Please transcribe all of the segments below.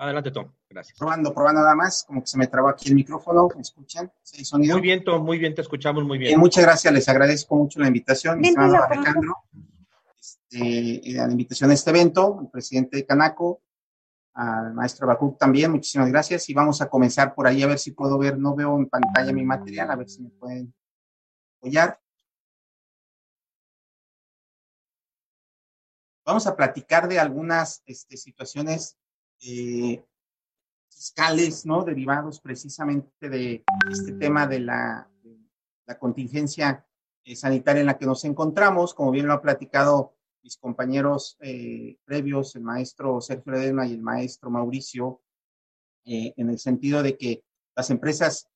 Adelante, Tom. Gracias. Probando, probando nada más, como que se me trabó aquí el micrófono. ¿Me escuchan? ¿Sí, sonido? Muy bien, Tom, muy bien, te escuchamos muy bien. muchas gracias, les agradezco mucho la invitación, mi estimado Alejandro. Este, la invitación a este evento, el presidente de Canaco, al maestro Bakuk también, muchísimas gracias. Y vamos a comenzar por ahí a ver si puedo ver, no veo en pantalla mi material, a ver si me pueden apoyar. Vamos a platicar de algunas este, situaciones eh, fiscales, ¿no? Derivados precisamente de este tema de la, contingencia eh, sanitaria en la que nos encontramos, como bien lo ha platicado mis compañeros eh, previos, el maestro Sergio Ledema y el maestro Mauricio, en el sentido de que las empresas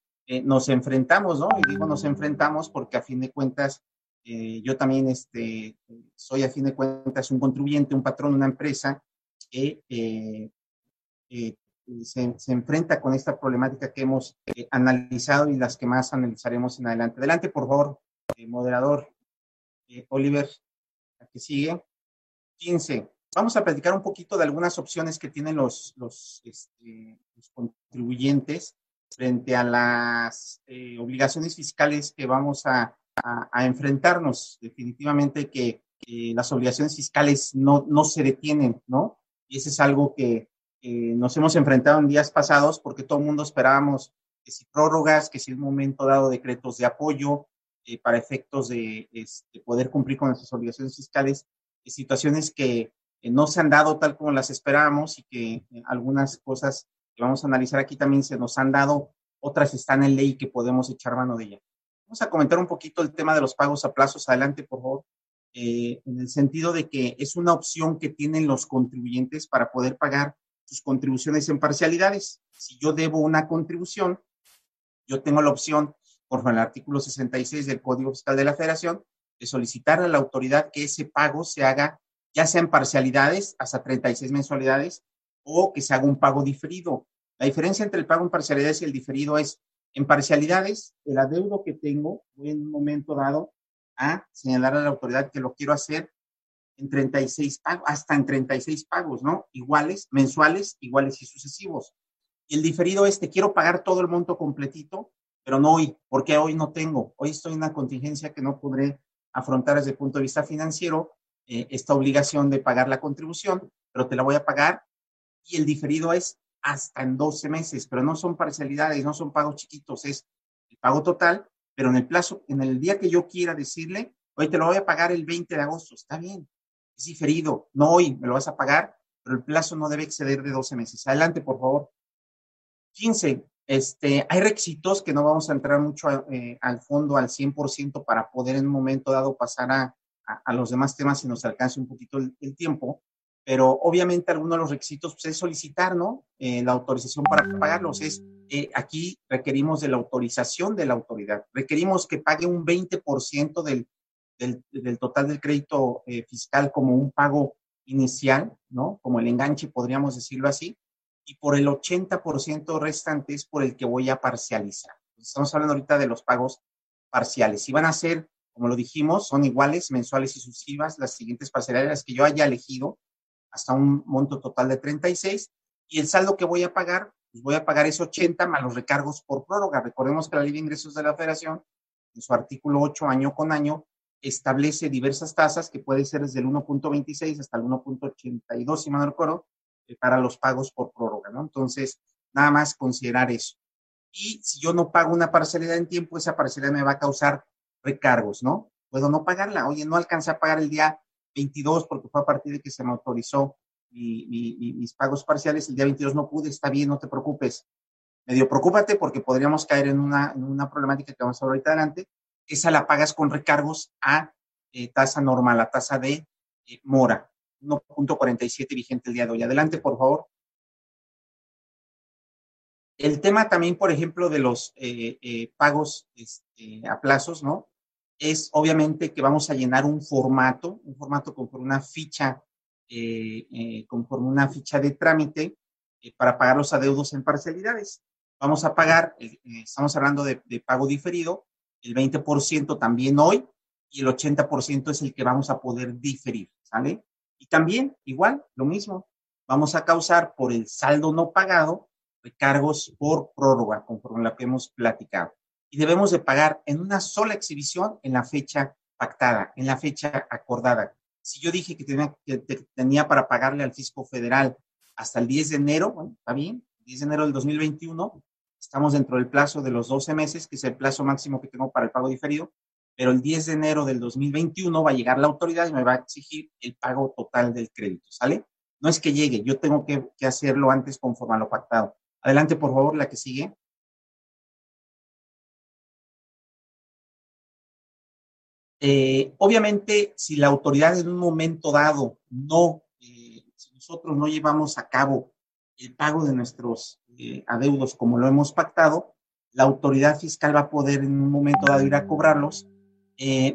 nos enfrentamos, ¿no? Y digo nos enfrentamos porque a fin de cuentas yo también este, soy a fin de cuentas un contribuyente, un patrón, una empresa que se, se, enfrenta con esta problemática que hemos analizado y las que más analizaremos en adelante. Adelante, por favor, moderador Oliver que sigue. 15. Vamos a platicar un poquito de algunas opciones que tienen los, los, este, contribuyentes frente a las eh, obligaciones fiscales que vamos a, a, enfrentarnos. Definitivamente que, las obligaciones fiscales no, no se detienen, ¿no? Y eso es algo que nos hemos enfrentado en días pasados porque todo el mundo esperábamos que si prórrogas, que si en un momento dado decretos de apoyo, eh, para efectos de este, poder cumplir con nuestras obligaciones fiscales, situaciones que no se han dado tal como las esperábamos y que eh, algunas cosas que vamos a analizar aquí también se nos han dado, otras están en ley que podemos echar mano de ella. Vamos a comentar un poquito el tema de los pagos a plazos. Adelante, por favor. Eh, en el sentido de que es una opción que tienen los contribuyentes para poder pagar sus contribuciones en parcialidades. Si yo debo una contribución, yo tengo la opción por el artículo 66 del Código Fiscal de la Federación, de solicitar a la autoridad que ese pago se haga ya sea en parcialidades, hasta 36 mensualidades, o que se haga un pago diferido. La diferencia entre el pago en parcialidades y el diferido es, en parcialidades, el adeudo que tengo, voy en un momento dado a señalar a la autoridad que lo quiero hacer en 36 pagos, hasta en 36 pagos, ¿no? Iguales, mensuales, iguales y sucesivos. El diferido es, te quiero pagar todo el monto completito, pero no hoy, porque hoy no tengo. Hoy estoy en una contingencia que no podré afrontar desde el punto de vista financiero eh, esta obligación de pagar la contribución, pero te la voy a pagar y el diferido es hasta en 12 meses, pero no son parcialidades, no son pagos chiquitos, es el pago total, pero en el plazo, en el día que yo quiera decirle, hoy te lo voy a pagar el 20 de agosto, está bien, es diferido, no hoy, me lo vas a pagar, pero el plazo no debe exceder de 12 meses. Adelante, por favor. 15. Este, hay requisitos que no vamos a entrar mucho eh, al fondo al 100% para poder en un momento dado pasar a, a, los demás temas si nos alcance un poquito el, tiempo, pero obviamente algunos de los requisitos pues, es solicitar, ¿no? Eh, la autorización para pagarlos. Es, eh, aquí requerimos de la autorización de la autoridad. Requerimos que pague un 20% del, del, del, total del crédito fiscal como un pago inicial, ¿no? Como el enganche, podríamos decirlo así y por el 80% restante es por el que voy a parcializar. Estamos hablando ahorita de los pagos parciales. Si van a ser, como lo dijimos, son iguales, mensuales y sucesivas, las siguientes parcialidades que yo haya elegido hasta un monto total de 36 y el saldo que voy a pagar, pues voy a pagar ese 80 más los recargos por prórroga. Recordemos que la ley de ingresos de la federación, en su artículo 8, año con año, establece diversas tasas que puede ser desde el 1.26 hasta el 1.82, si no recuerdo, eh, para los pagos por prórroga, ¿no? Entonces, nada más considerar eso. Y si yo no pago una parcialidad en tiempo, esa parcialidad me va a causar recargos, ¿no? Puedo no pagarla. Oye, no alcancé a pagar el día 22 porque fue a partir de que se me autorizó mis pagos parciales. El día 22 no pude, está bien, no te preocupes. Medio preocúpate porque podríamos caer en una, en una problemática que vamos a ver ahorita adelante. Esa la pagas con recargos a eh, tasa normal, a tasa de eh, mora. 1.47 vigente el día de hoy. Adelante, por favor. El tema también, por ejemplo, de los eh, pagos este, a plazos, ¿no? Es obviamente que vamos a llenar un formato, un formato conforme una ficha, conforme una ficha de trámite para pagar los adeudos en parcialidades. Vamos a pagar, estamos hablando de, de pago diferido, el 20% también hoy y el 80% es el que vamos a poder diferir, ¿sale? Y también, igual, lo mismo, vamos a causar por el saldo no pagado recargos por prórroga, conforme la que hemos platicado. Y debemos de pagar en una sola exhibición en la fecha pactada, en la fecha acordada. Si yo dije que tenía, que tenía para pagarle al fisco federal hasta el 10 de enero, bueno, está bien, 10 de enero del 2021, estamos dentro del plazo de los 12 meses, que es el plazo máximo que tengo para el pago diferido, pero el 10 de enero del 2021 va a llegar la autoridad y me va a exigir el pago total del crédito, ¿sale? No es que llegue, yo tengo que, hacerlo antes conforme a lo pactado. Adelante, por favor, la que sigue. Eh, obviamente, si la autoridad en un momento dado no, eh, si nosotros no llevamos a cabo el pago de nuestros eh, adeudos como lo hemos pactado, la autoridad fiscal va a poder en un momento dado ir a cobrarlos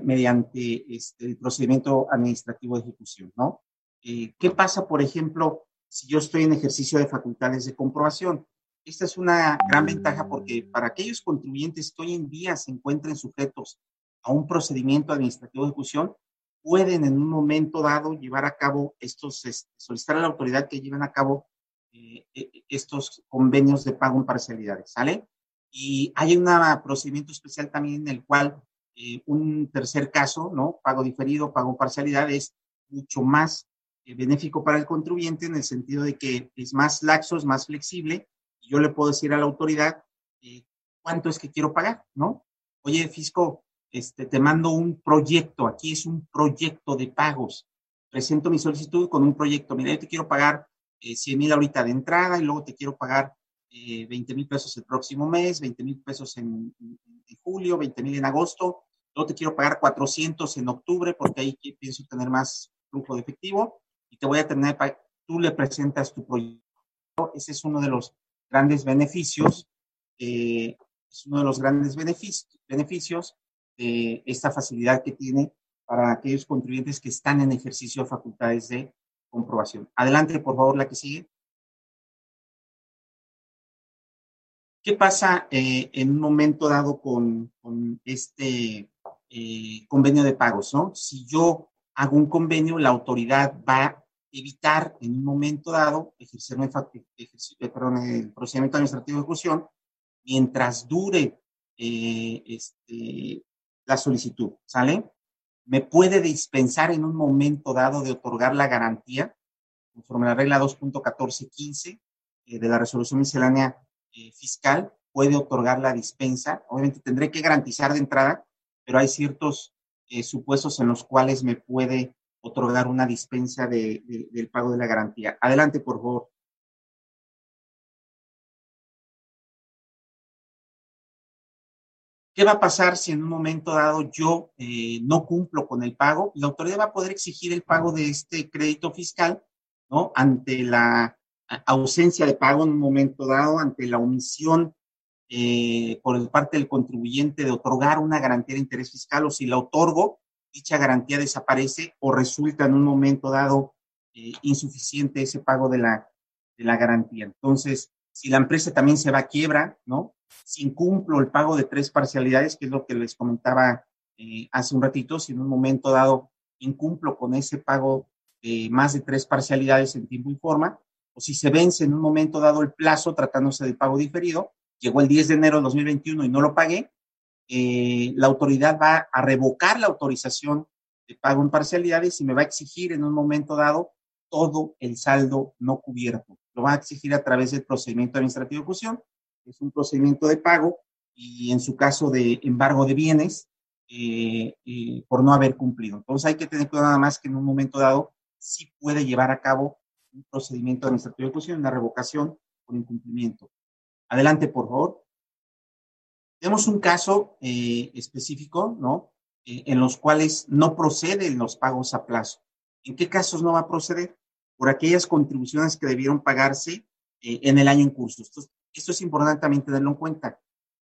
mediante este, el procedimiento administrativo de ejecución, ¿no? ¿Qué pasa, por ejemplo, si yo estoy en ejercicio de facultades de comprobación? Esta es una gran ventaja porque para aquellos contribuyentes que hoy en día se encuentren sujetos a un procedimiento administrativo de ejecución, pueden en un momento dado llevar a cabo estos, este, solicitar a la autoridad que lleven a cabo eh, estos convenios de pago en parcialidades, ¿sale? Y hay un procedimiento especial también en el cual eh, un tercer caso, ¿no? Pago diferido, pago en parcialidad es mucho más eh, benéfico para el contribuyente en el sentido de que es más laxo, es más flexible. Y yo le puedo decir a la autoridad cuánto es que quiero pagar, ¿no? Oye, fisco, este, te mando un proyecto, aquí es un proyecto de pagos. Presento mi solicitud con un proyecto. Mira, yo te quiero pagar eh, 100 mil ahorita de entrada y luego te quiero pagar eh, 20 mil pesos el próximo mes, 20 mil pesos en, julio, 20 mil en agosto. Luego te quiero pagar 400 en octubre porque ahí pienso tener más flujo de efectivo y te voy a tener, tú le presentas tu proyecto. Ese es uno de los grandes beneficios, eh, es uno de los grandes beneficios, beneficios eh, esta facilidad que tiene para aquellos contribuyentes que están en ejercicio de facultades de comprobación. Adelante, por favor, la que sigue. ¿Qué pasa eh, en un momento dado con, este eh, convenio de pagos? ¿no? Si yo hago un convenio, la autoridad va a evitar en un momento dado ejercer eh, perdón, el procedimiento administrativo de ejecución mientras dure eh, este, la solicitud, ¿sale? Me puede dispensar en un momento dado de otorgar la garantía, conforme a la regla 2.1415 eh, de la resolución miscelánea eh, fiscal, puede otorgar la dispensa. Obviamente tendré que garantizar de entrada, pero hay ciertos eh, supuestos en los cuales me puede otorgar una dispensa de, de, del pago de la garantía. Adelante, por favor. ¿Qué va a pasar si en un momento dado yo eh, no cumplo con el pago? La autoridad va a poder exigir el pago de este crédito fiscal, ¿no? Ante la ausencia de pago en un momento dado, ante la omisión eh, por parte del contribuyente de otorgar una garantía de interés fiscal o si la otorgo, dicha garantía desaparece o resulta en un momento dado eh, insuficiente ese pago de la, de la garantía. Entonces, si la empresa también se va a quiebra, ¿no? Si incumplo el pago de tres parcialidades, que es lo que les comentaba eh, hace un ratito, si en un momento dado incumplo con ese pago de más de tres parcialidades en tiempo y forma, o si se vence en un momento dado el plazo tratándose de pago diferido, llegó el 10 de enero de 2021 y no lo pagué, eh, la autoridad va a revocar la autorización de pago en parcialidades y me va a exigir en un momento dado todo el saldo no cubierto. Lo va a exigir a través del procedimiento administrativo de ejecución, es un procedimiento de pago y en su caso de embargo de bienes eh, eh, por no haber cumplido. Entonces hay que tener cuidado nada más que en un momento dado sí puede llevar a cabo un procedimiento administrativo de ejecución, una revocación por incumplimiento. Adelante, por favor. Tenemos un caso eh, específico, ¿no? En los cuales no proceden los pagos a plazo. ¿En qué casos no va a proceder? por aquellas contribuciones que debieron pagarse en el año en curso. Esto, esto es importante también tenerlo en cuenta.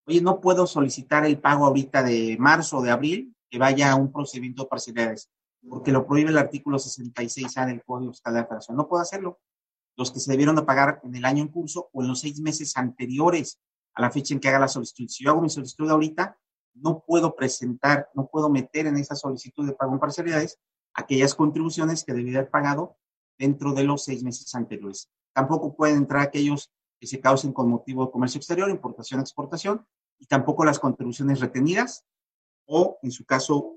Oye, no puedo solicitar el pago ahorita de marzo o de abril que vaya a un procedimiento de parcialidades, porque lo prohíbe el artículo 66A del Código Fiscal de la No puedo hacerlo. Los que se debieron de pagar en el año en curso o en los seis meses anteriores a la fecha en que haga la solicitud. Si yo hago mi solicitud ahorita, no puedo presentar, no puedo meter en esa solicitud de pago en parcialidades aquellas contribuciones que debí haber pagado dentro de los seis meses anteriores. Tampoco pueden entrar aquellos que se causen con motivo de comercio exterior, importación, exportación, y tampoco las contribuciones retenidas o, en su caso,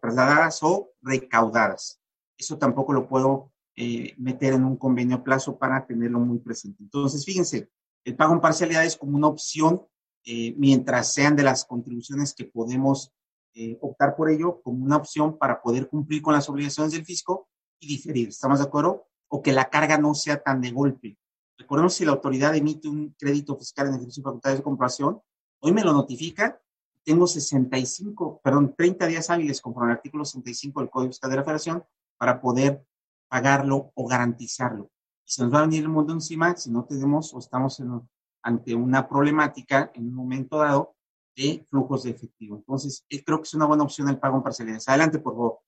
trasladadas o recaudadas. Eso tampoco lo puedo eh, meter en un convenio a plazo para tenerlo muy presente. Entonces, fíjense, el pago en parcialidades como una opción eh, mientras sean de las contribuciones que podemos eh, optar por ello como una opción para poder cumplir con las obligaciones del fisco y diferir. ¿Estamos de acuerdo? O que la carga no sea tan de golpe. Recordemos si la autoridad emite un crédito fiscal en ejercicio de facultades de comprobación, hoy me lo notifica, tengo 65, perdón, 30 días hábiles conforme al artículo 65 del Código Fiscal de la Federación para poder pagarlo o garantizarlo. Y se nos va a venir el mundo encima si no tenemos o estamos ante una problemática en un momento dado de flujos de efectivo. Entonces, eh, creo que es una buena opción el pago en parcialidades. Adelante, por favor.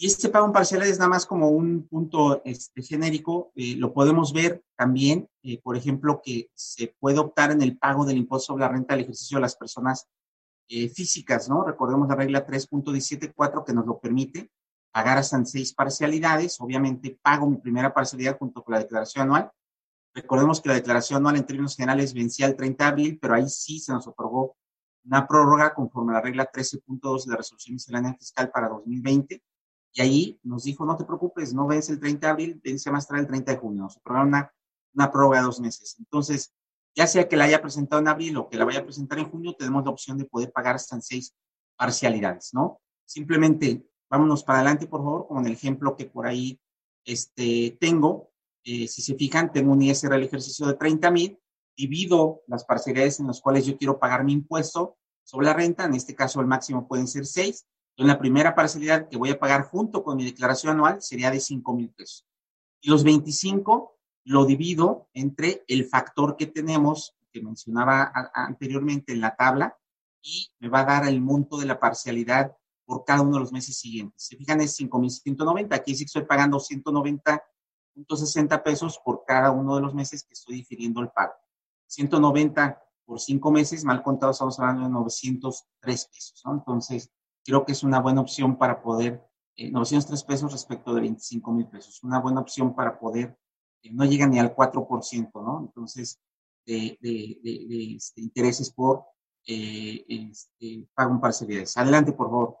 Y este pago en parcialidades es nada más como un punto este, genérico. Eh, lo podemos ver también, eh, por ejemplo, que se puede optar en el pago del impuesto sobre la renta del ejercicio de las personas físicas, ¿no? Recordemos la regla 3.174 que nos lo permite pagar hasta en seis parcialidades. Obviamente pago mi primera parcialidad junto con la declaración anual. Recordemos que la declaración anual en términos generales vencía el 30 de abril, pero ahí sí se nos otorgó una prórroga conforme a la regla 13.2 de la resolución miscelánea fiscal para 2020. Y ahí nos dijo, no te preocupes, no vence el 30 de abril, vence más tarde el 30 de junio. Nos otorgaron una, una prórroga de dos meses. Entonces, ya sea que la haya presentado en abril o que la vaya a presentar en junio, tenemos la opción de poder pagar hasta en seis parcialidades, ¿no? Simplemente Vámonos para adelante, por favor, con el ejemplo que por ahí este, tengo. Eh, si se fijan, tengo un ISR al ejercicio de 30 mil, divido las parcialidades en las cuales yo quiero pagar mi impuesto sobre la renta, en este caso el máximo pueden ser 6. En la primera parcialidad que voy a pagar junto con mi declaración anual sería de 5 mil pesos. Y los 25 lo divido entre el factor que tenemos, que mencionaba anteriormente en la tabla, y me va a dar el monto de la parcialidad por cada uno de los meses siguientes. Se fijan, es 5.190. Aquí sí estoy pagando 190.60 pesos por cada uno de los meses que estoy difiriendo el pago. 190 por cinco meses, mal contado, estamos hablando de 903 pesos, ¿no? Entonces, creo que es una buena opción para poder, 903 eh, pesos respecto de 25 mil pesos, una buena opción para poder, eh, no llega ni al 4%, ¿no? Entonces, de, este, intereses por eh, este, pago en parcialidades. Adelante, por favor.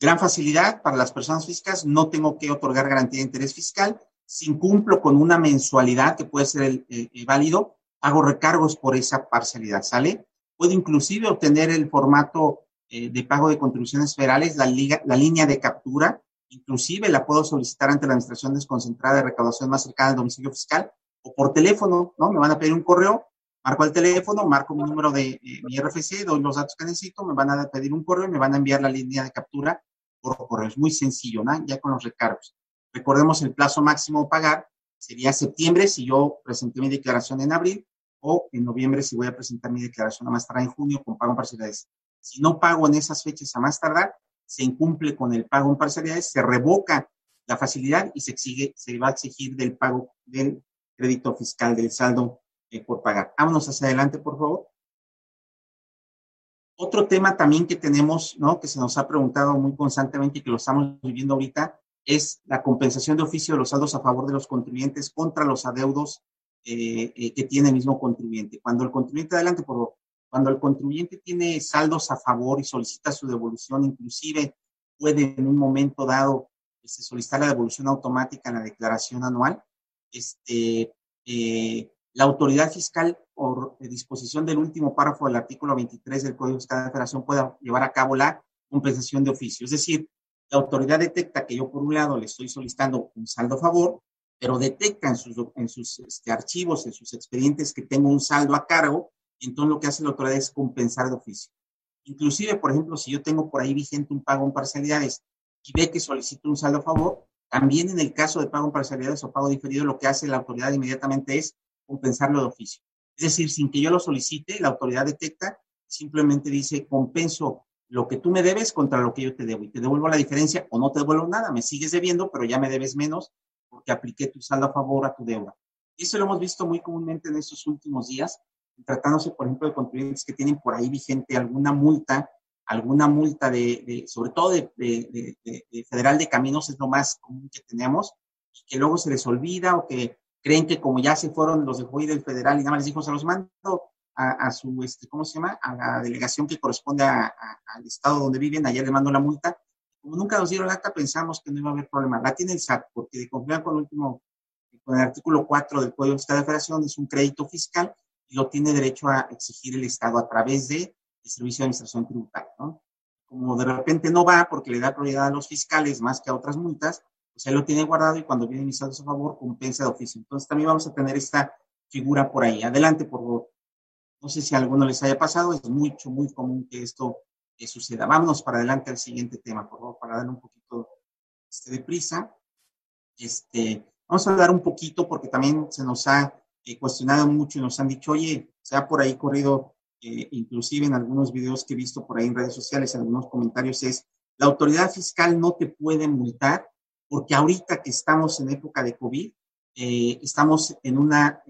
Gran facilidad para las personas físicas, no tengo que otorgar garantía de interés fiscal. Si incumplo con una mensualidad que puede ser válido, hago recargos por esa parcialidad, ¿sale? Puedo inclusive obtener el formato eh, de pago de contribuciones federales, la, la línea de captura, inclusive la puedo solicitar ante la Administración Desconcentrada de Recaudación más cercana al domicilio fiscal o por teléfono, ¿no? Me van a pedir un correo, marco el teléfono, marco mi número de eh, mi RFC, doy los datos que necesito, me van a pedir un correo y me van a enviar la línea de captura por correo. Es muy sencillo, ¿no? Ya con los recargos. Recordemos el plazo máximo a pagar sería septiembre si yo presenté mi declaración en abril o en noviembre si voy a presentar mi declaración a más tardar en junio con pago en parcialidades. Si no pago en esas fechas a más tardar, se incumple con el pago en parcialidades, se revoca la facilidad y se exige, se va a exigir del pago del crédito fiscal del saldo eh, por pagar. Vámonos hacia adelante, por favor. Otro tema también que tenemos, ¿no? Que se nos ha preguntado muy constantemente y que lo estamos viviendo ahorita, es la compensación de oficio de los saldos a favor de los contribuyentes contra los adeudos eh, eh, que tiene el mismo contribuyente. Cuando el contribuyente, adelante, cuando el contribuyente tiene saldos a favor y solicita su devolución, inclusive puede en un momento dado este, solicitar la devolución automática en la declaración anual, este, eh, la autoridad fiscal, por disposición del último párrafo del artículo 23 del Código Fiscal de la Federación, pueda llevar a cabo la compensación de oficio. Es decir, la autoridad detecta que yo, por un lado, le estoy solicitando un saldo a favor, pero detecta en sus, en sus este, archivos, en sus expedientes, que tengo un saldo a cargo, entonces lo que hace la autoridad es compensar de oficio. Inclusive, por ejemplo, si yo tengo por ahí vigente un pago en parcialidades y ve que solicito un saldo a favor, también en el caso de pago en parcialidades o pago diferido, lo que hace la autoridad inmediatamente es compensarlo de oficio. Es decir, sin que yo lo solicite, la autoridad detecta, simplemente dice, compenso lo que tú me debes contra lo que yo te debo y te devuelvo la diferencia o no te devuelvo nada, me sigues debiendo, pero ya me debes menos porque apliqué tu saldo a favor a tu deuda. Y eso lo hemos visto muy comúnmente en estos últimos días, tratándose, por ejemplo, de contribuyentes que tienen por ahí vigente alguna multa alguna multa de, sobre todo de, federal de caminos es lo más común que tenemos, que luego se les olvida o que creen que como ya se fueron los de del federal y nada más les dijo, se los mando a, su, este, ¿cómo se llama? A la delegación que corresponde al estado donde viven, ayer le mando la multa. Como nunca nos dieron acta, pensamos que no iba a haber problema. La tiene el SAT, porque de confiar con el último, con el artículo 4 del Código Fiscal de Federación, es un crédito fiscal y lo tiene derecho a exigir el Estado a través de el Servicio de Administración Tributaria, ¿no? Como de repente no va porque le da prioridad a los fiscales más que a otras multas, pues él lo tiene guardado y cuando viene mis a favor compensa de oficio. Entonces también vamos a tener esta figura por ahí. Adelante, por favor. No sé si a alguno les haya pasado, es mucho, muy común que esto eh, suceda. Vámonos para adelante al siguiente tema, por favor, para darle un poquito este, de prisa. Este, vamos a hablar un poquito porque también se nos ha eh, cuestionado mucho y nos han dicho, oye, se ha por ahí corrido, eh, inclusive en algunos videos que he visto por ahí en redes sociales, en algunos comentarios, es, la autoridad fiscal no te puede multar porque ahorita que estamos en época de COVID, estamos en una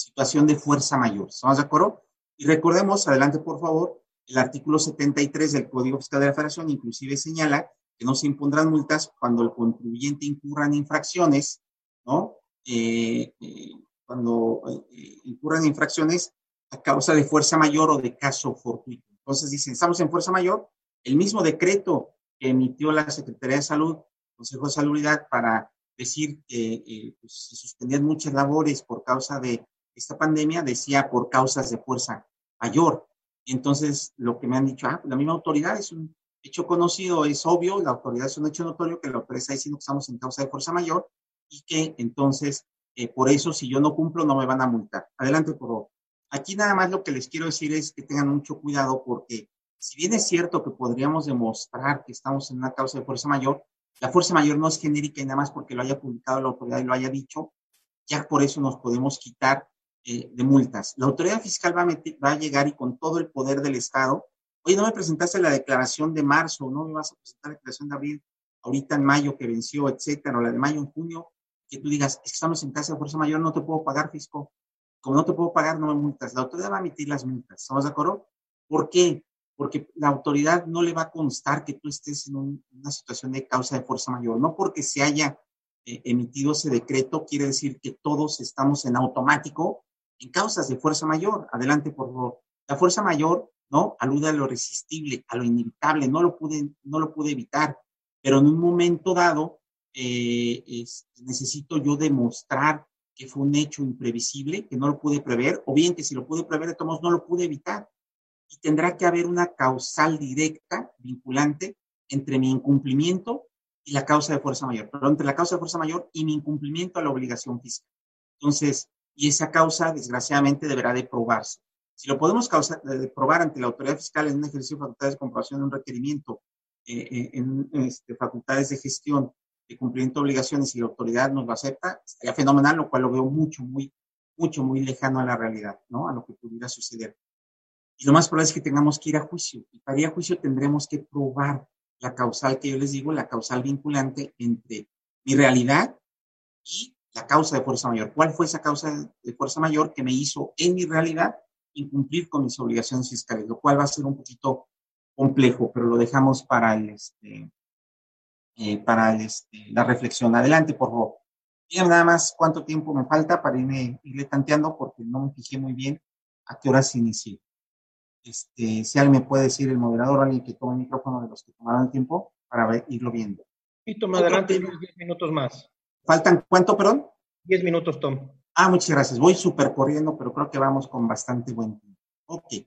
situación de fuerza mayor. ¿Estamos de acuerdo? Y recordemos, adelante por favor, el artículo 73 del Código Fiscal de la Federación inclusive señala que no se impondrán multas cuando el contribuyente incurra en infracciones, ¿no? Eh, eh, cuando eh, incurran infracciones a causa de fuerza mayor o de caso fortuito. Entonces dicen, estamos en fuerza mayor, el mismo decreto que emitió la Secretaría de Salud, Consejo de Salubridad, para decir que pues, se suspendían muchas labores por causa de esta pandemia decía por causas de fuerza mayor. Entonces lo que me han dicho, ah, la misma autoridad es un hecho conocido, es obvio, la autoridad es un hecho notorio que la autoridad está diciendo que estamos en causa de fuerza mayor y que entonces eh, por eso si yo no cumplo no me van a multar. Adelante, por favor. Aquí nada más lo que les quiero decir es que tengan mucho cuidado porque si bien es cierto que podríamos demostrar que estamos en una causa de fuerza mayor, la fuerza mayor no es genérica y nada más porque lo haya publicado la autoridad y lo haya dicho, ya por eso nos podemos quitar eh, de multas. La autoridad fiscal va a, va a llegar y con todo el poder del Estado, oye, no me presentaste la declaración de marzo, no me vas a presentar la declaración de abril, ahorita en mayo que venció, etcétera, o la de mayo en junio, que tú digas, es que estamos en casa de fuerza mayor, no te puedo pagar, fisco. Como no te puedo pagar, no me multas. La autoridad va a emitir las multas. ¿Estamos de acuerdo? ¿Por qué? Porque la autoridad no le va a constar que tú estés en una situación de causa de fuerza mayor. No porque se haya eh, emitido ese decreto quiere decir que todos estamos en automático en causas de fuerza mayor. Adelante, por favor. La fuerza mayor, ¿no? Alude a lo resistible, a lo inevitable, no lo pude, no lo pude evitar, pero en un momento dado eh, necesito yo demostrar que fue un hecho imprevisible, que no lo pude prever, o bien que si lo pude prever, de todos no lo pude evitar. Y tendrá que haber una causal directa, vinculante, entre mi incumplimiento y la causa de fuerza mayor, pero entre la causa de fuerza mayor y mi incumplimiento a la obligación fiscal. Entonces, y esa causa, desgraciadamente, deberá de probarse. Si lo podemos probar ante la autoridad fiscal en un ejercicio de facultades de comprobación de un requerimiento, eh, eh, en este, facultades de gestión de cumplimiento de obligaciones y la autoridad nos lo acepta, sería fenomenal, lo cual lo veo mucho, muy, mucho, muy lejano a la realidad, ¿no? A lo que pudiera suceder. Y lo más probable es que tengamos que ir a juicio. Y para ir a juicio tendremos que probar la causal que yo les digo, la causal vinculante entre mi realidad y la causa de fuerza mayor. ¿Cuál fue esa causa de fuerza mayor que me hizo en mi realidad incumplir con mis obligaciones fiscales? Lo cual va a ser un poquito complejo, pero lo dejamos para, el, este, eh, para este, la reflexión. Adelante, por favor. Díganme nada más cuánto tiempo me falta para irme, irle tanteando porque no me fijé muy bien a qué horas inicié. Este, si alguien me puede decir el moderador, alguien que tome el micrófono de los que tomaron el tiempo para irlo viendo. Y toma adelante 10 minutos más. ¿Faltan cuánto, perdón? Diez minutos, Tom. Ah, muchas gracias. Voy súper corriendo, pero creo que vamos con bastante buen tiempo. Ok.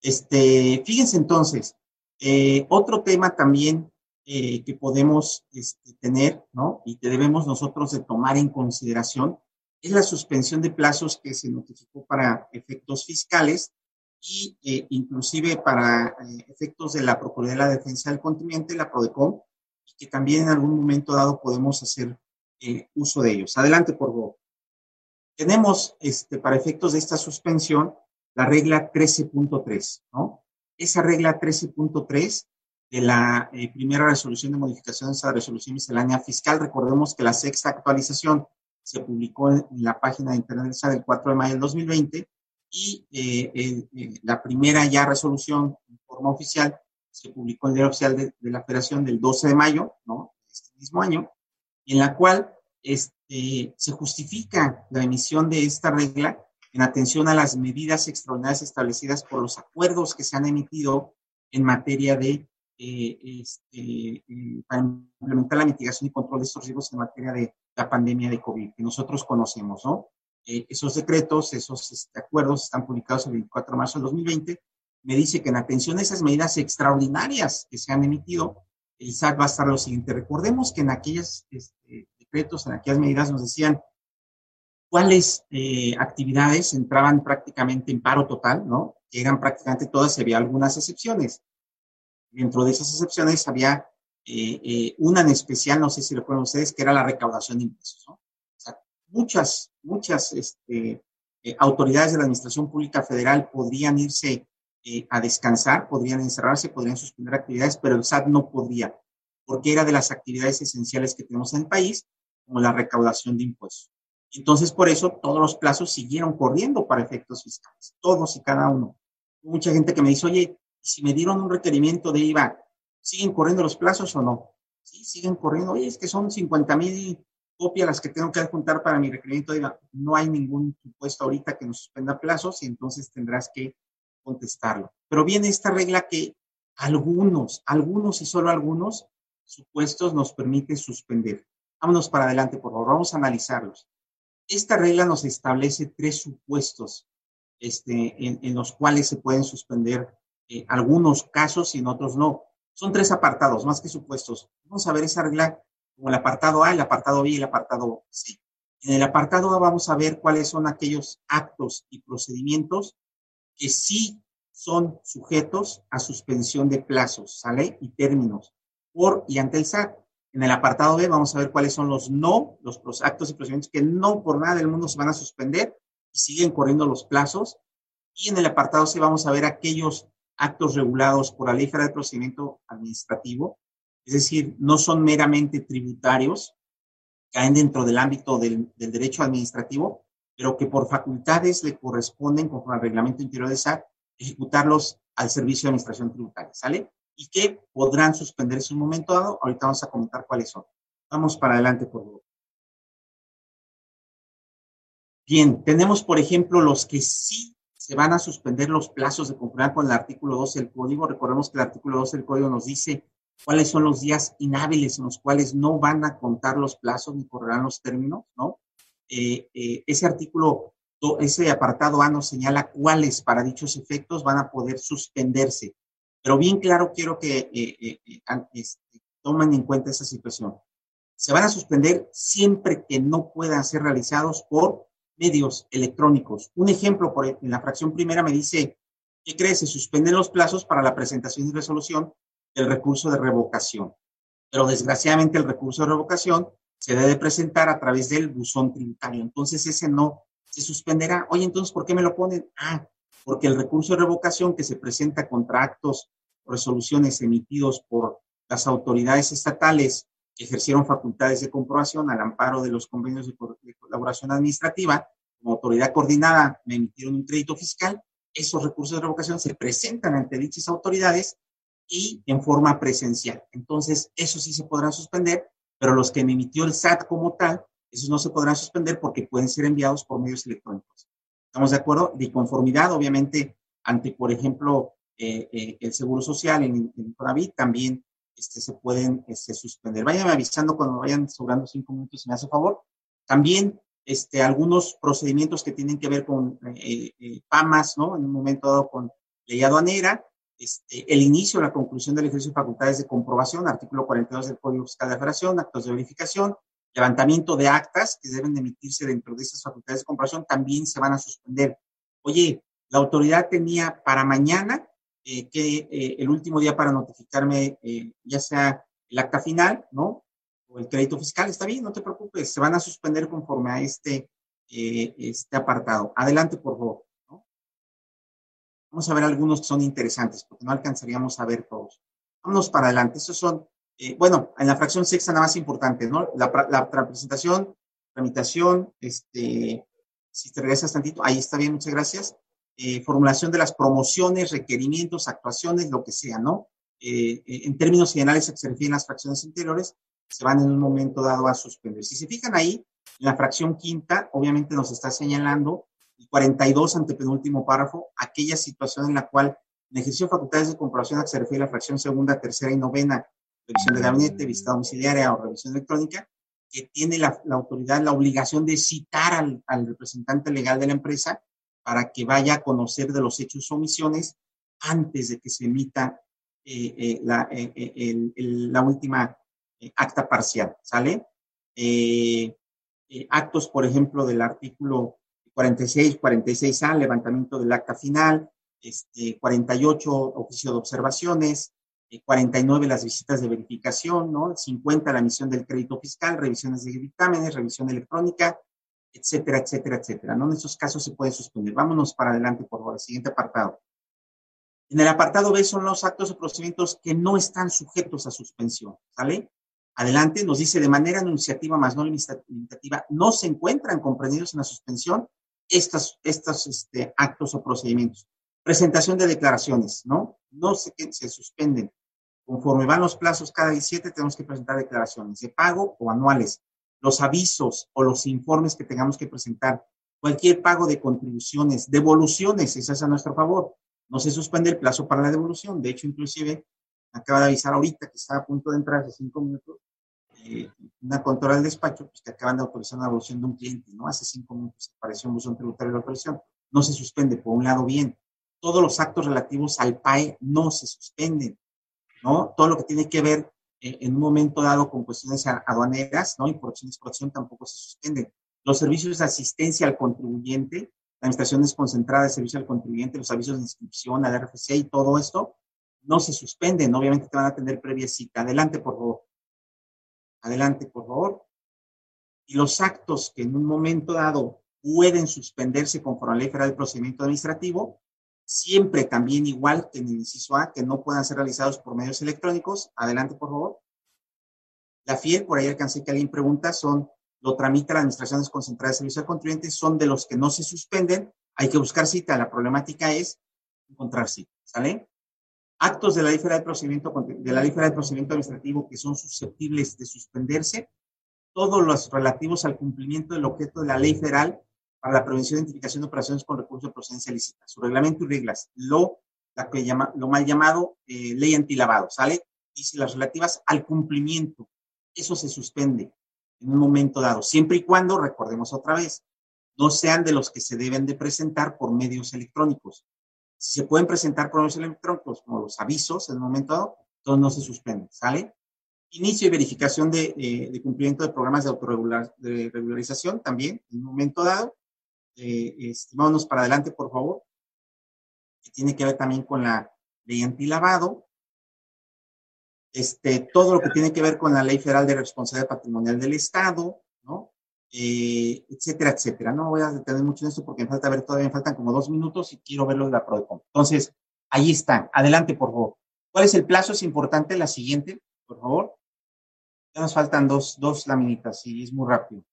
Este, fíjense entonces, eh, otro tema también eh, que podemos este, tener, ¿no? Y que debemos nosotros de tomar en consideración es la suspensión de plazos que se notificó para efectos fiscales y eh, inclusive para efectos de la Procuraduría de la Defensa del Contribuyente, la PRODECOM, y que también en algún momento dado podemos hacer eh, uso de ellos. Adelante, por favor. Tenemos, este, para efectos de esta suspensión, la regla 13.3, ¿no? Esa regla 13.3 de la eh, primera resolución de modificación de esa resolución miscelánea fiscal, recordemos que la sexta actualización se publicó en, la página de internet del 4 de mayo del 2020 y la primera ya resolución en forma oficial se publicó en el Diario Oficial de, la Federación del 12 de mayo, ¿no? Este mismo año, en la cual este, se justifica la emisión de esta regla en atención a las medidas extraordinarias establecidas por los acuerdos que se han emitido en materia de eh, este, eh, para implementar la mitigación y control de estos riesgos en materia de la pandemia de COVID, que nosotros conocemos, ¿no? Eh, esos decretos, esos este, acuerdos están publicados el 24 de marzo del 2020. Me dice que en atención a esas medidas extraordinarias que se han emitido, el SAT va a estar lo siguiente. Recordemos que en aquellos este, decretos, en aquellas medidas nos decían cuáles eh, actividades entraban prácticamente en paro total, ¿no? Eran prácticamente todas, y había algunas excepciones. Dentro de esas excepciones había eh, eh, una en especial, no sé si recuerdan ustedes, que era la recaudación de impuestos, ¿no? O sea, muchas, muchas este, autoridades de la Administración Pública Federal podrían irse a descansar, podrían encerrarse, podrían suspender actividades, pero el SAT no podría, porque era de las actividades esenciales que tenemos en el país, como la recaudación de impuestos. Entonces, por eso todos los plazos siguieron corriendo para efectos fiscales, todos y cada uno. Mucha gente que me dice, oye, si me dieron un requerimiento de IVA, ¿siguen corriendo los plazos o no? Sí, siguen corriendo. Oye, es que son 50 mil copias las que tengo que adjuntar para mi requerimiento de IVA. No hay ningún supuesto ahorita que nos suspenda plazos y entonces tendrás que contestarlo. Pero viene esta regla que algunos, algunos y solo algunos supuestos nos permite suspender. Vámonos para adelante, por favor. Vamos a analizarlos. Esta regla nos establece tres supuestos este, en, los cuales se pueden suspender eh, algunos casos y en otros no. Son tres apartados, más que supuestos. Vamos a ver esa regla como el apartado A, el apartado B y el apartado C. En el apartado A vamos a ver cuáles son aquellos actos y procedimientos que sí son sujetos a suspensión de plazos, ¿sale? Y términos por y ante el SAT. En el apartado B vamos a ver cuáles son los no, los actos y procedimientos que no por nada del mundo se van a suspender y siguen corriendo los plazos. Y en el apartado C vamos a ver aquellos actos regulados por la Ley de Procedimiento Administrativo, es decir, no son meramente tributarios, caen dentro del ámbito del derecho administrativo, pero que por facultades le corresponden, conforme al reglamento interior de SAT, ejecutarlos al servicio de administración tributaria, ¿sale? y que podrán suspenderse un momento dado. Ahorita vamos a comentar cuáles son. Vamos para adelante, por favor. Bien, tenemos, por ejemplo, los que sí se van a suspender los plazos de conformidad con el artículo 12 del código. Recordemos que el artículo 12 del código nos dice cuáles son los días inhábiles en los cuales no van a contar los plazos ni correrán los términos, ¿no? Eh, eh, ese artículo, ese apartado A nos señala cuáles para dichos efectos van a poder suspenderse. Pero bien claro quiero que eh, este, tomen en cuenta esa situación. Se van a suspender siempre que no puedan ser realizados por medios electrónicos. Un ejemplo, por, en la fracción primera me dice, ¿qué crees? Se suspenden los plazos para la presentación y resolución del recurso de revocación. Pero desgraciadamente el recurso de revocación se debe presentar a través del buzón tributario. Entonces ese no se suspenderá. Oye, entonces, ¿por qué me lo ponen? Ah, porque el recurso de revocación que se presenta contra actos o resoluciones emitidos por las autoridades estatales que ejercieron facultades de comprobación al amparo de los convenios de colaboración administrativa, como autoridad coordinada me emitieron un crédito fiscal, esos recursos de revocación se presentan ante dichas autoridades y en forma presencial. Entonces, eso sí se podrá suspender, pero los que me emitió el SAT como tal, esos no se podrán suspender porque pueden ser enviados por medios electrónicos. ¿Estamos de acuerdo? De conformidad, obviamente, ante, por ejemplo, eh, eh, el Seguro Social en, en también este, se pueden este, suspender. Váyanme avisando cuando vayan sobrando cinco minutos, si me hace favor. También este, algunos procedimientos que tienen que ver con eh, PAMAS, ¿no? En un momento dado con ley aduanera, este, el inicio, la conclusión del ejercicio de facultades de comprobación, artículo 42 del Código Fiscal de Federación, actos de verificación, levantamiento de actas que deben de emitirse dentro de esas facultades de comparación también se van a suspender. Oye, la autoridad tenía para mañana eh, que eh, el último día para notificarme, eh, ya sea el acta final, ¿no? O el crédito fiscal, está bien, no te preocupes, se van a suspender conforme a este, este apartado. Adelante, por favor. Vamos a ver algunos que son interesantes, porque no alcanzaríamos a ver todos. Vámonos para adelante. Estos son eh, bueno, en la fracción sexta nada más importante, ¿no? La, la, presentación, tramitación, este, si te regresas tantito, ahí está bien, muchas gracias. eh, formulación de las promociones, requerimientos, actuaciones, lo que sea, ¿no? Eh, eh, en términos generales se refieren las fracciones interiores, se van en un momento dado a suspender. Si se fijan ahí, en la fracción quinta, obviamente nos está señalando 42 antepenúltimo párrafo, aquella situación en la cual en ejercicio de facultades de comprobación a que se refiere la fracción segunda, tercera y novena, revisión de gabinete, visita domiciliaria o revisión electrónica, que tiene la, autoridad la obligación de citar al, representante legal de la empresa para que vaya a conocer de los hechos o omisiones antes de que se emita eh, eh, la, eh, el, la, última acta parcial, ¿sale? actos, por ejemplo, del artículo 46, 46A, levantamiento del acta final, este, 48, oficio de observaciones, 49 las visitas de verificación, ¿no? 50 la emisión del crédito fiscal, revisiones de dictámenes, revisión electrónica, etcétera, etcétera, etcétera, ¿no? En esos casos se puede suspender. Vámonos para adelante, por favor, siguiente apartado. En el apartado B son los actos o procedimientos que no están sujetos a suspensión. Adelante, nos dice de manera anunciativa más no limitativa, no se encuentran comprendidos en la suspensión estos, este, actos o procedimientos. Presentación de declaraciones, ¿no? No se, se suspenden. Conforme van los plazos cada 17, tenemos que presentar declaraciones de pago o anuales. Los avisos o los informes que tengamos que presentar. Cualquier pago de contribuciones, devoluciones, eso es a nuestro favor. No se suspende el plazo para la devolución. De hecho, inclusive, acaba de avisar ahorita que está a punto de entrar hace cinco minutos, eh, una control del despacho, pues que acaban de autorizar una devolución de un cliente, ¿no? Hace cinco minutos apareció un buzón tributario de la autorización. No se suspende, por un lado, bien. Todos los actos relativos al PAE no se suspenden. ¿no? Todo lo que tiene que ver eh, en un momento dado con cuestiones aduaneras, ¿no? Importación y exportación tampoco se suspenden. Los servicios de asistencia al contribuyente, la administración desconcentrada de servicio al contribuyente, los avisos de inscripción al RFC y todo esto, no se suspenden. Obviamente te van a tener previa cita. Adelante, por favor. Adelante, por favor. Y los actos que en un momento dado pueden suspenderse conforme a la Ley Federal de Procedimiento Administrativo siempre también igual que en el inciso A, que no puedan ser realizados por medios electrónicos. Adelante, por favor. La FIEL, por ahí alcancé que alguien pregunta, son, lo tramita la Administración Desconcentrada de Servicio al Contribuyente, son de los que no se suspenden. Hay que buscar cita. La problemática es encontrar cita, ¿sale? Actos de la Federal de Procedimiento, de la de Procedimiento Administrativo que son susceptibles de suspenderse, todos los relativos al cumplimiento del objeto de la Ley Federal para la prevención e identificación de operaciones con recursos de procedencia ilícita. Su reglamento y reglas, lo, la que llama, lo mal llamado eh, ley antilavado, ¿sale? Dice las relativas al cumplimiento. Eso se suspende en un momento dado, siempre y cuando, recordemos otra vez, no sean de los que se deben de presentar por medios electrónicos. Si se pueden presentar por medios electrónicos, como los avisos en un momento dado, entonces no se suspende, ¿sale? Inicio y verificación de, de cumplimiento de programas de autorregularización también en un momento dado eh, estimámonos para adelante, por favor, tiene que ver también con la ley antilavado, este, todo lo que tiene que ver con la ley federal de responsabilidad patrimonial del Estado. Etcétera, etcétera. No voy a detener mucho en esto porque me falta ver, todavía me faltan como dos minutos y quiero verlo de la PRODECOM. Entonces, ahí está. Adelante, por favor. ¿Cuál es el plazo? Es importante la siguiente, por favor. Ya nos faltan dos, dos laminitas y es muy rápido.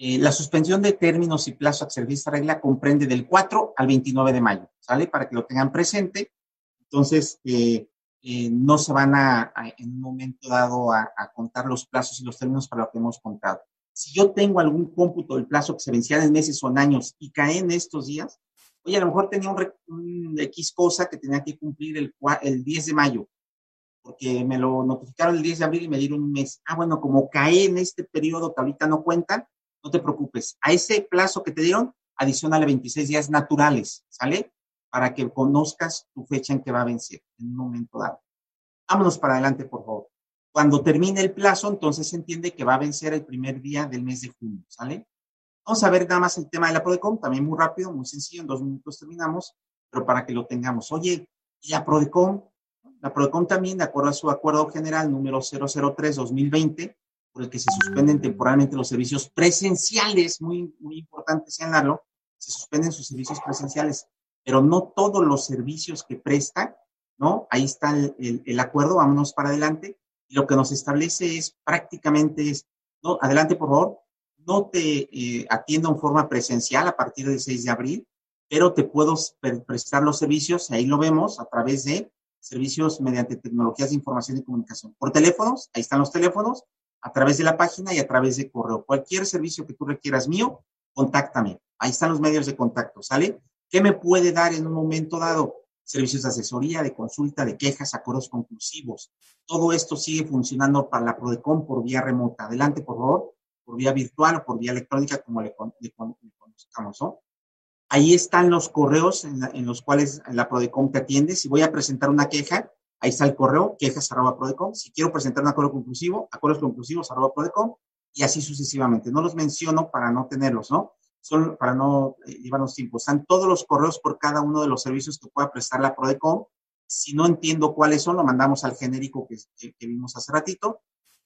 Eh, la suspensión de términos y plazo a servir esta regla comprende del 4 al 29 de mayo, ¿sale? Para que lo tengan presente. Entonces, eh, eh, no se van a, en un momento dado a, contar los plazos y los términos para lo que hemos contado. Si yo tengo algún cómputo del plazo que se vencía en meses o en años y cae en estos días, oye, a lo mejor tenía un, X cosa que tenía que cumplir el, el 10 de mayo, porque me lo notificaron el 10 de abril y me dieron un mes. Ah, bueno, como cae en este periodo que ahorita no cuentan, no te preocupes. A ese plazo que te dieron, adicionale 26 días naturales, ¿sale? Para que conozcas tu fecha en que va a vencer en un momento dado. Vámonos para adelante, por favor. Cuando termine el plazo, entonces se entiende que va a vencer el primer día del mes de junio, ¿sale? Vamos a ver nada más el tema de la PRODECOM, también muy rápido, muy sencillo, en dos minutos terminamos, pero para que lo tengamos. Oye, ¿y la PRODECOM? La PRODECOM también, de acuerdo a su acuerdo general número 003-2020, por el que se suspenden temporalmente los servicios presenciales, muy, muy importante señalarlo, se suspenden sus servicios presenciales, pero no todos los servicios que presta, ¿no? Ahí está el, el, acuerdo, vámonos para adelante, lo que nos establece es prácticamente es, adelante por favor, no te eh, atienda en forma presencial a partir del 6 de abril, pero te puedo prestar los servicios, ahí lo vemos, a través de servicios mediante tecnologías de información y comunicación. Por teléfonos, ahí están los teléfonos, a través de la página y a través de correo. Cualquier servicio que tú requieras mío, contáctame. Ahí están los medios de contacto, ¿sale? ¿Qué me puede dar en un momento dado? Servicios de asesoría, de consulta, de quejas, acuerdos conclusivos. Todo esto sigue funcionando para la Prodecom por vía remota. Adelante, por favor, por vía virtual o por vía electrónica, como le, conozcamos, ¿no? Ahí están los correos en, los cuales la Prodecom te atiende. Si voy a presentar una queja, ahí está el correo, quejas. Si quiero presentar un acuerdo conclusivo, acuerdos conclusivos y así sucesivamente. No los menciono para no tenerlos, ¿no? Son para no eh, llevarnos tiempo. Están todos los correos por cada uno de los servicios que pueda prestar la Prodecom. Si no entiendo cuáles son, lo mandamos al genérico que, que vimos hace ratito.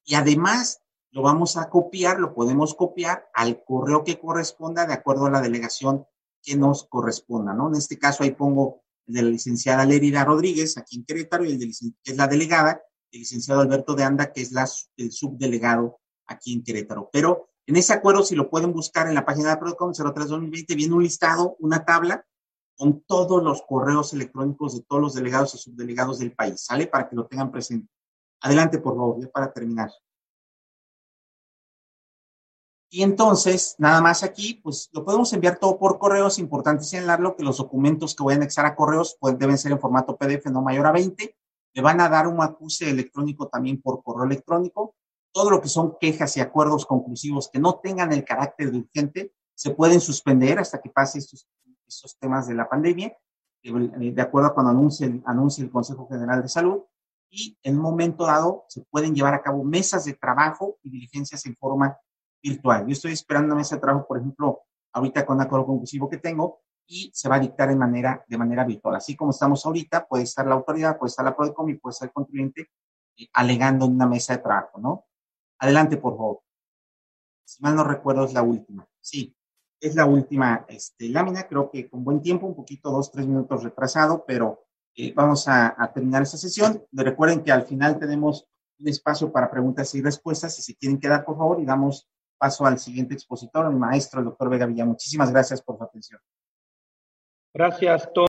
Y además, lo vamos a copiar, lo podemos copiar al correo que corresponda de acuerdo a la delegación que nos corresponda, ¿no? En este caso ahí pongo el de la licenciada Lérida Rodríguez, aquí en Querétaro, y el de que es la delegada, el licenciado Alberto de Anda, que es la, el subdelegado aquí en Querétaro. Pero en ese acuerdo, si lo pueden buscar en la página de Prodecom 03-2020, viene un listado, una tabla con todos los correos electrónicos de todos los delegados y subdelegados del país, ¿sale? Para que lo tengan presente. Adelante, por favor, para terminar. Y entonces, nada más aquí, pues lo podemos enviar todo por correo. Es importante señalarlo que los documentos que voy a anexar a correos pues, deben ser en formato PDF, no mayor a 20. Le van a dar un acuse electrónico también por correo electrónico. Todo lo que son quejas y acuerdos conclusivos que no tengan el carácter de urgente se pueden suspender hasta que pase estos, estos temas de la pandemia, de acuerdo a cuando anuncie, anuncie el Consejo General de Salud. Y en un momento dado se pueden llevar a cabo mesas de trabajo y diligencias en forma virtual. Yo estoy esperando ese trabajo, por ejemplo, ahorita con el acuerdo conclusivo que tengo y se va a dictar en manera, de manera virtual. Así como estamos ahorita, puede estar la autoridad, puede estar la PRODECOM y puede estar el contribuyente eh, alegando en una mesa de trabajo, ¿no? Adelante, por favor. Si mal no recuerdo, es la última. Sí, es la última este, lámina. Creo que con buen tiempo, un poquito, dos, tres minutos retrasado, pero eh, vamos a, a, terminar esta sesión. Recuerden que al final tenemos un espacio para preguntas y respuestas. Si se quieren quedar, por favor, y damos paso al siguiente expositor, el maestro, el doctor Vega Villa. Muchísimas gracias por su atención. Gracias, Tom.